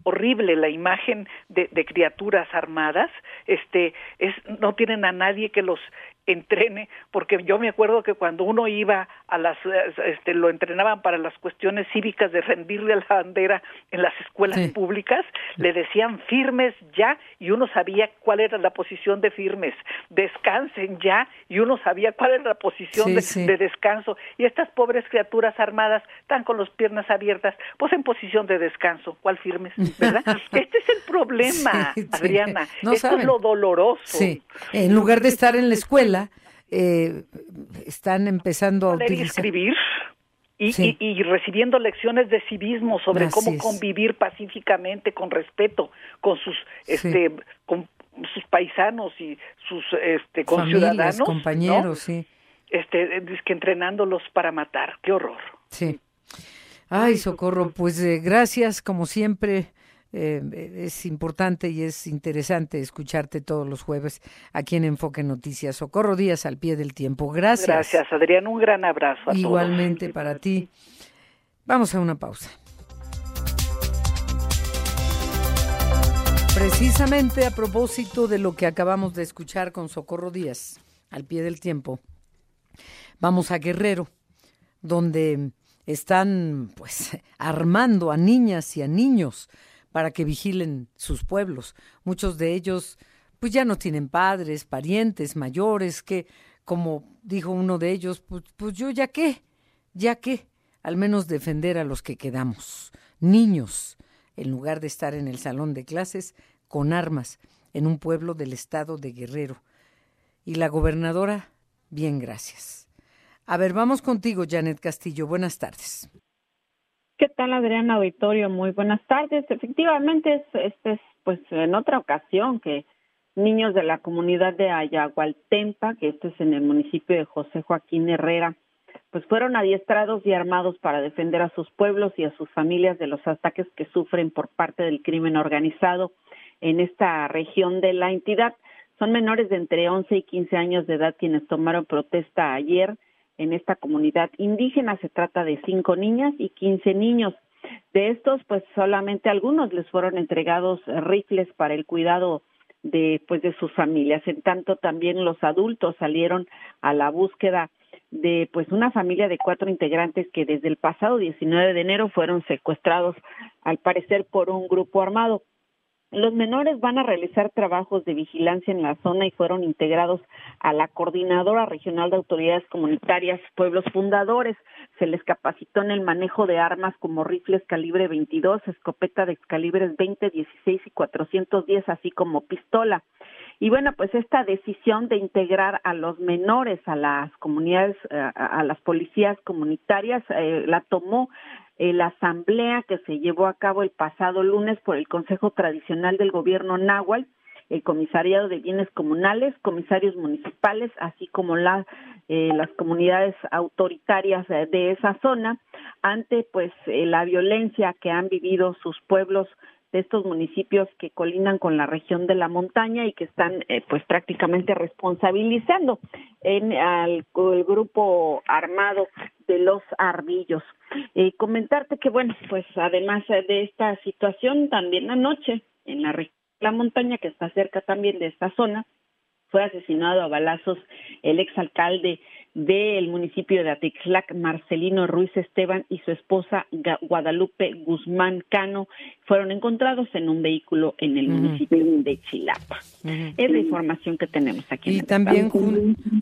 horrible la imagen de, de, criaturas armadas, este es no tienen a nadie que los entrene, porque yo me acuerdo que cuando uno iba a las, este, lo entrenaban para las cuestiones cívicas de rendirle la bandera en las escuelas públicas, le decían firmes ya y uno sabía cuál era la posición de firmes, descansen ya y uno sabía cuál era la posición de, de, descanso. Y estas pobres criaturas armadas están con las piernas abiertas, pues en posición de descanso, cuál firmes, ¿verdad? este es el problema, Adriana. Esto es lo doloroso. Sí, en lugar de estar en la escuela, eh, están empezando a utilizar... escribir y, recibiendo lecciones de civismo sobre cómo convivir pacíficamente, con respeto, con sus este con sus paisanos y sus este conciudadanos, compañeros, sí. Este, es que entrenándolos para matar, qué horror. Sí. Ay, socorro, pues eh, gracias como siempre eh, es importante y es interesante escucharte todos los jueves aquí en Enfoque Noticias. Socorro Díaz al pie del tiempo. Gracias. Gracias, Adrián. Un gran abrazo a Igualmente para ti. Vamos a una pausa. Precisamente a propósito de lo que acabamos de escuchar con Socorro Díaz, al pie del tiempo, vamos a Guerrero, donde están pues armando a niñas y a niños para que vigilen sus pueblos. Muchos de ellos pues ya no tienen padres, parientes mayores, que como dijo uno de ellos, pues, pues yo ya qué, ya qué, al menos defender a los que quedamos, niños, en lugar de estar en el salón de clases con armas en un pueblo del estado de Guerrero. Y la gobernadora, bien, gracias. A ver, vamos contigo, Janet Castillo. Buenas tardes. ¿Qué tal, Adriana Auditorio? Muy buenas tardes. Efectivamente, este es pues en otra ocasión que niños de la comunidad de Ayagualtempa, que este es en el municipio de José Joaquín Herrera, pues fueron adiestrados y armados para defender a sus pueblos y a sus familias de los ataques que sufren por parte del crimen organizado en esta región de la entidad. Son menores de entre 11 y 15 años de edad quienes tomaron protesta ayer en esta comunidad indígena. Se trata de cinco niñas y quince niños. De estos, pues solamente algunos les fueron entregados rifles para el cuidado de pues de sus familias. En tanto también los adultos salieron a la búsqueda de pues una familia de cuatro integrantes que desde el pasado 19 de enero fueron secuestrados al parecer por un grupo armado. Los menores van a realizar trabajos de vigilancia en la zona y fueron integrados a la Coordinadora Regional de Autoridades Comunitarias Pueblos Fundadores. Se les capacitó en el manejo de armas como rifles calibre 22, escopeta de calibres 20, 16 y 410, así como pistola. Y bueno, pues esta decisión de integrar a los menores a las comunidades, eh, a, las policías comunitarias, eh, la tomó la asamblea que se llevó a cabo el pasado lunes por el Consejo Tradicional del Gobierno Náhuatl, el Comisariado de Bienes Comunales, comisarios municipales, así como la, eh, las comunidades autoritarias de esa zona, ante pues eh, la violencia que han vivido sus pueblos de estos municipios que colindan con la región de la montaña y que están eh, pues prácticamente responsabilizando en al grupo armado de los ardillos. Eh, comentarte que bueno, pues además de esta situación, también anoche en la región de la montaña que está cerca también de esta zona, fue asesinado a balazos el exalcalde del municipio de Atixlac, Marcelino Ruiz Esteban, y su esposa Guadalupe Guzmán Cano fueron encontrados en un vehículo en el municipio de Chilapa. Es la información que tenemos aquí. Y también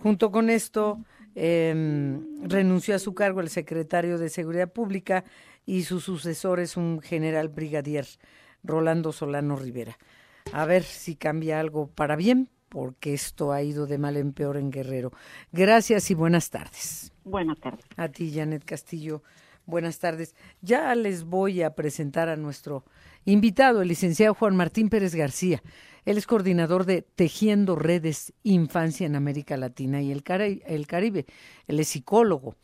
junto con esto eh, renunció a su cargo el secretario de Seguridad Pública y su sucesor es un general brigadier, Rolando Solano Rivera. A ver si cambia algo para bien porque esto ha ido de mal en peor en Guerrero. Gracias y buenas tardes. Buenas tardes. A ti, Janet Castillo. Buenas tardes. Ya les voy a presentar a nuestro invitado, el licenciado Juan Martín Pérez García. Él es coordinador de Tejiendo Redes Infancia en América Latina y el, Caribe. Él es psicólogo.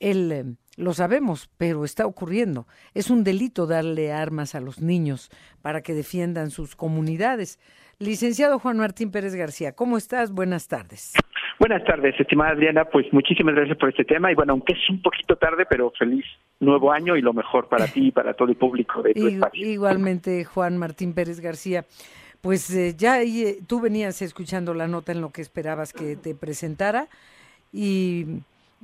Él, eh, lo sabemos, pero está ocurriendo. Es un delito darle armas a los niños para que defiendan sus comunidades. Licenciado Juan Martín Pérez García, ¿cómo estás? Buenas tardes. Buenas tardes, estimada Adriana. Pues muchísimas gracias por este tema y bueno, aunque es un poquito tarde, pero feliz nuevo año y lo mejor para ti y para todo el público de tu espacio. Igualmente, Juan Martín Pérez García. Pues eh, ya eh, tú venías escuchando la nota en lo que esperabas que te presentara y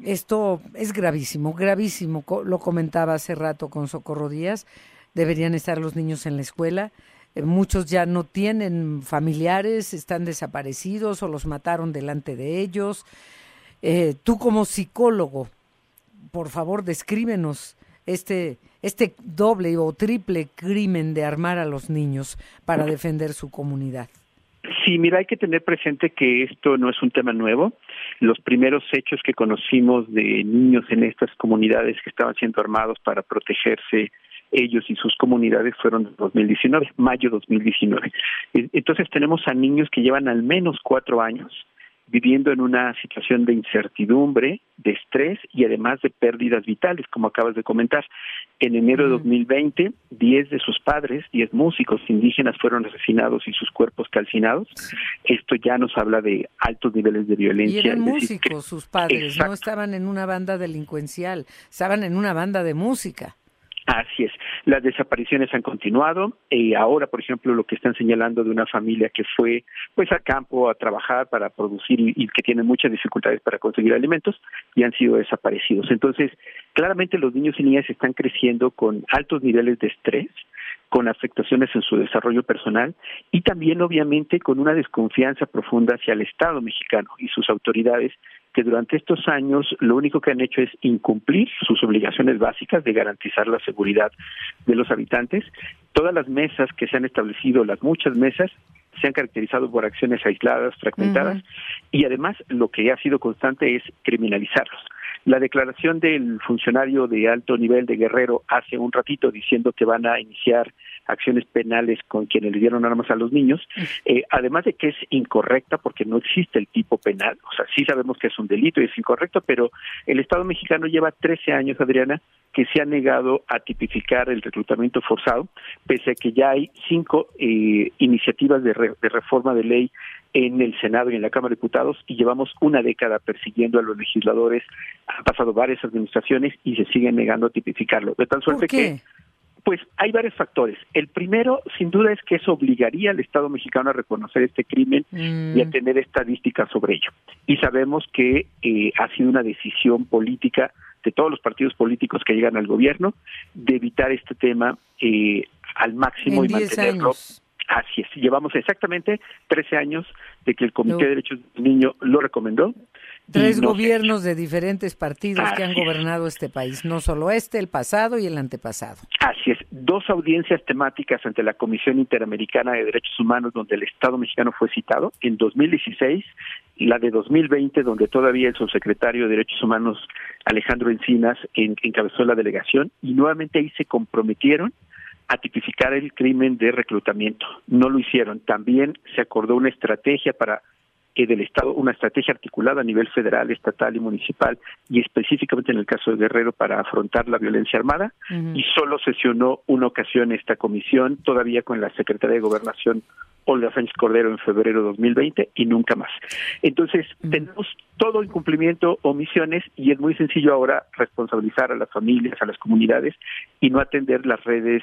esto es gravísimo, gravísimo. Lo comentaba hace rato con Socorro Díaz. Deberían estar los niños en la escuela eh, muchos ya no tienen familiares, están desaparecidos o los mataron delante de ellos. Eh, tú como psicólogo, por favor, descríbenos este, este doble o triple crimen de armar a los niños para defender su comunidad. Sí, mira, hay que tener presente que esto no es un tema nuevo. Los primeros hechos que conocimos de niños en estas comunidades que estaban siendo armados para protegerse ellos y sus comunidades fueron en 2019, mayo 2019. Entonces tenemos a niños que llevan al menos cuatro años viviendo en una situación de incertidumbre, de estrés y además de pérdidas vitales, como acabas de comentar. En enero de 2020, 10 de sus padres, 10 músicos indígenas fueron asesinados y sus cuerpos calcinados. Esto ya nos habla de altos niveles de violencia. Y eran músicos sus padres, no estaban en una banda delincuencial, estaban en una banda de música. Así es. Las desapariciones han continuado y ahora, por ejemplo, lo que están señalando de una familia que fue pues a campo a trabajar para producir y, que tiene muchas dificultades para conseguir alimentos y han sido desaparecidos. Entonces, claramente los niños y niñas están creciendo con altos niveles de estrés, con afectaciones en su desarrollo personal y también obviamente con una desconfianza profunda hacia el Estado mexicano y sus autoridades que durante estos años lo único que han hecho es incumplir sus obligaciones básicas de garantizar la seguridad de los habitantes. Todas las mesas que se han establecido, las muchas mesas, se han caracterizado por acciones aisladas, fragmentadas, y además lo que ha sido constante es criminalizarlos. La declaración del funcionario de alto nivel de Guerrero hace un ratito diciendo que van a iniciar acciones penales con quienes le dieron armas a los niños, eh, además de que es incorrecta porque no existe el tipo penal, o sea, sí sabemos que es un delito y es incorrecto, pero el Estado mexicano lleva 13 años, Adriana, que se ha negado a tipificar el reclutamiento forzado, pese a que ya hay cinco eh, iniciativas de, de reforma de ley en el Senado y en la Cámara de Diputados y llevamos una década persiguiendo a los legisladores, han pasado varias administraciones y se siguen negando a tipificarlo, de tal suerte que pues hay varios factores. El primero, sin duda, es que eso obligaría al Estado mexicano a reconocer este crimen y a mm. tener estadísticas sobre ello. Y sabemos que eh, ha sido una decisión política de todos los partidos políticos que llegan al gobierno de evitar este tema eh, al máximo y mantenerlo. Así es, llevamos exactamente 13 años de que el Comité de Derechos del Niño lo recomendó Tres gobiernos de diferentes partidos que han gobernado este país, no solo este, el pasado y el antepasado. Así es, dos audiencias temáticas ante la Comisión Interamericana de Derechos Humanos donde el Estado mexicano fue citado en 2016 y la de 2020 donde todavía el subsecretario de Derechos Humanos Alejandro Encinas encabezó la delegación y nuevamente ahí se comprometieron a tipificar el crimen de reclutamiento. No lo hicieron. También se acordó una estrategia para que del Estado una estrategia articulada a nivel federal, estatal y municipal, y específicamente en el caso de Guerrero para afrontar la violencia armada, y solo sesionó una ocasión esta comisión, todavía con la Secretaría de Gobernación Olga Sánchez Cordero en febrero de 2020 y nunca más. Entonces, tenemos todo incumplimiento, omisiones, y es muy sencillo ahora responsabilizar a las familias, a las comunidades, y no atender las redes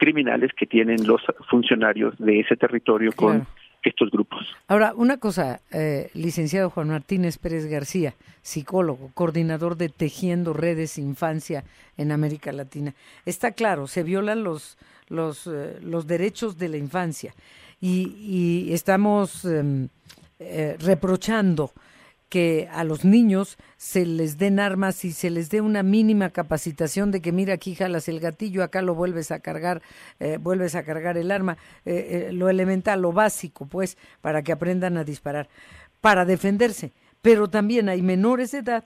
criminales que tienen los funcionarios de ese territorio con estos grupos. Ahora, una cosa, eh, licenciado Juan Martínez Pérez García, psicólogo, coordinador de Tejiendo Redes Infancia en América Latina. Está claro, se violan los, los, eh, los derechos de la infancia y, y estamos em, eh, reprochando que a los niños se les den armas y se les dé una mínima capacitación de que mira aquí jalas el gatillo, acá lo vuelves a cargar, eh, vuelves a cargar el arma, eh, eh, lo elemental, lo básico, pues, para que aprendan a disparar, para defenderse. Pero también hay menores de edad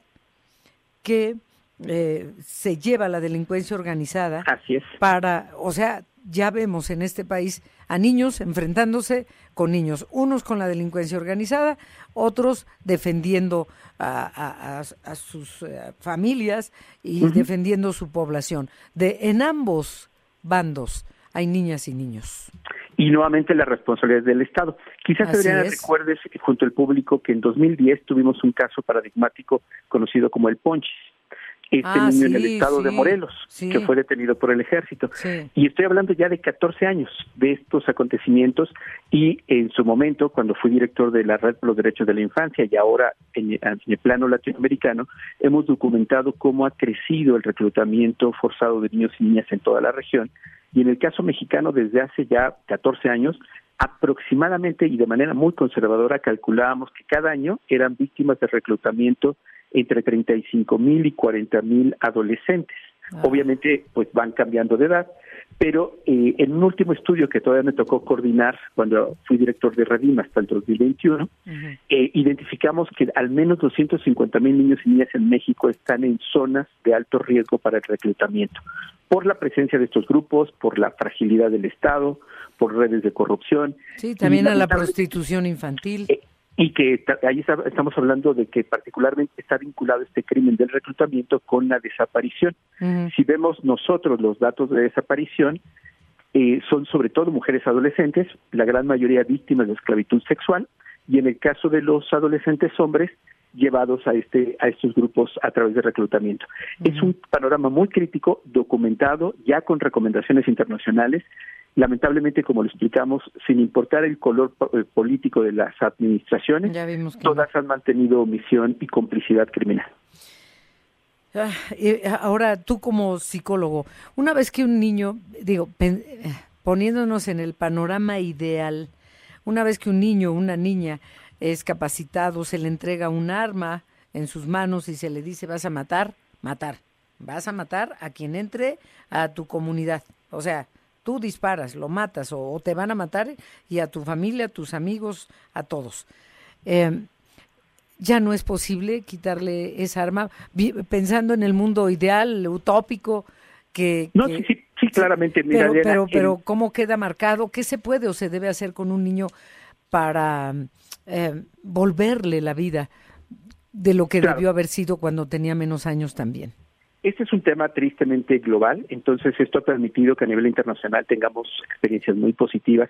que se lleva la delincuencia organizada Así es. para, o sea, ya vemos en este país a niños enfrentándose con niños, unos con la delincuencia organizada, otros defendiendo a, sus eh, familias y defendiendo su población. De en ambos bandos hay niñas y niños. Y nuevamente la responsabilidad del Estado. Quizás Adriana recuerdes junto al público que en 2010 tuvimos un caso paradigmático conocido como el Ponchis este ah, niño en el estado de Morelos, que fue detenido por el ejército. Y estoy hablando ya de 14 años de estos acontecimientos y en su momento, cuando fui director de la Red por los Derechos de la Infancia y ahora en, el plano latinoamericano, hemos documentado cómo ha crecido el reclutamiento forzado de niños y niñas en toda la región. Y en el caso mexicano, desde hace ya 14 años, aproximadamente y de manera muy conservadora calculábamos que cada año eran víctimas de reclutamiento entre 35 mil y 40 mil adolescentes. Ah. Obviamente, pues van cambiando de edad, pero eh, en un último estudio que todavía me tocó coordinar cuando fui director de Redim hasta el 2021, eh, identificamos que al menos 250 mil niños y niñas en México están en zonas de alto riesgo para el reclutamiento, por la presencia de estos grupos, por la fragilidad del Estado, por redes de corrupción. Sí, también a la prostitución infantil. Eh, y que ahí estamos hablando de que particularmente está vinculado este crimen del reclutamiento con la desaparición. Si vemos nosotros los datos de desaparición, eh, son sobre todo mujeres adolescentes, la gran mayoría víctimas de esclavitud sexual, y en el caso de los adolescentes hombres, llevados a este a estos grupos a través de reclutamiento. Es un panorama muy crítico, documentado, ya con recomendaciones internacionales, lamentablemente, como lo explicamos, sin importar el color eh, político de las administraciones, todas han mantenido omisión y complicidad criminal. Ah, ahora, tú como psicólogo, una vez que un niño, digo, poniéndonos en el panorama ideal, una vez que un niño o una niña es capacitado, se le entrega un arma en sus manos y se le dice vas a matar, matar, vas a matar a quien entre a tu comunidad. O sea, tú disparas, lo matas o, te van a matar y a tu familia, a tus amigos, a todos. Eh, ya no es posible quitarle esa arma, pensando en el mundo ideal, utópico, que... No, sí, sí, claramente. pero, pero, pero, ¿cómo queda marcado? ¿Qué se puede o se debe hacer con un niño para eh, volverle la vida de lo que debió haber sido cuando tenía menos años también? Este es un tema tristemente global, entonces esto ha permitido que a nivel internacional tengamos experiencias muy positivas.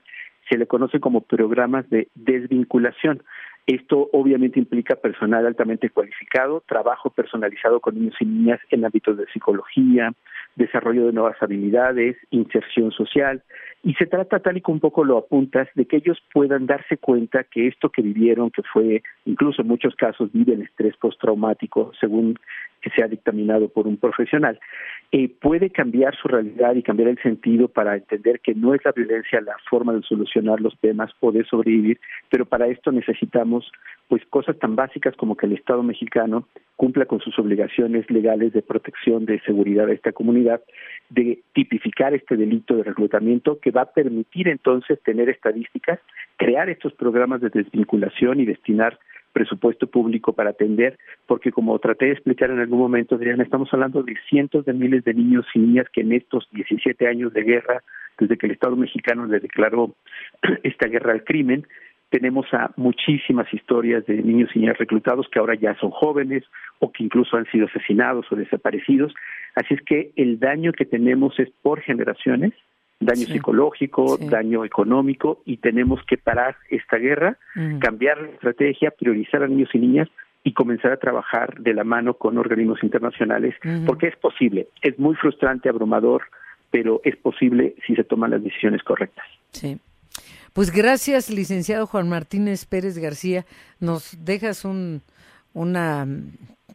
Se le conoce como programas de desvinculación. Esto obviamente implica personal altamente cualificado, trabajo personalizado con niños y niñas en ámbitos de psicología, desarrollo de nuevas habilidades, inserción social, y se trata, tal y como un poco lo apuntas, de que ellos puedan darse cuenta que esto que vivieron, que fue, incluso en muchos casos, viven estrés postraumático, según que sea dictaminado por un profesional, eh, puede cambiar su realidad y cambiar el sentido para entender que no es la violencia la forma de solucionar los temas o de sobrevivir, pero para esto necesitamos pues cosas tan básicas como que el Estado mexicano cumpla con sus obligaciones legales de protección de seguridad de esta comunidad, de tipificar este delito de reclutamiento que va a permitir entonces tener estadísticas, crear estos programas de desvinculación y destinar presupuesto público para atender, porque como traté de explicar en algún momento, Adriana, estamos hablando de cientos de miles de niños y niñas que en estos 17 años de guerra, desde que el Estado mexicano le declaró esta guerra al crimen, tenemos a muchísimas historias de niños y niñas reclutados que ahora ya son jóvenes o que incluso han sido asesinados o desaparecidos. Así es que el daño que tenemos es por generaciones daño psicológico, daño económico y tenemos que parar esta guerra, cambiar la estrategia, priorizar a niños y niñas y comenzar a trabajar de la mano con organismos internacionales, porque es posible, es muy frustrante, abrumador, pero es posible si se toman las decisiones correctas. Sí. Pues gracias, licenciado Juan Martínez Pérez García. Nos dejas un, una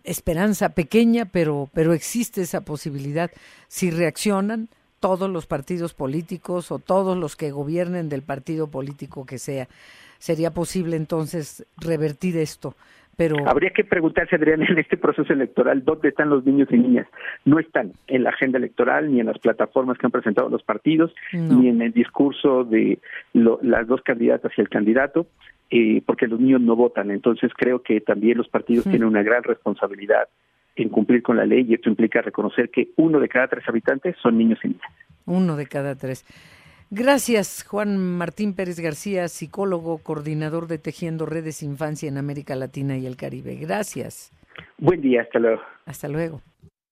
esperanza pequeña, pero, pero existe esa posibilidad. Si reaccionan, todos los partidos políticos o todos los que gobiernen del partido político que sea. Sería posible entonces revertir esto. Pero... Habría que preguntarse, Adrián, en este proceso electoral, ¿dónde están los niños y niñas? No están en la agenda electoral, ni en las plataformas que han presentado los partidos, ni en el discurso de las dos candidatas y el candidato, eh, porque los niños no votan. Entonces creo que también los partidos tienen una gran responsabilidad en cumplir con la ley y esto implica reconocer que uno de cada tres habitantes son niños y niñas. Uno de cada tres. Gracias, Juan Martín Pérez García, psicólogo, coordinador de Tejiendo Redes Infancia en América Latina y el Caribe. Gracias. Buen día, hasta luego. Hasta luego.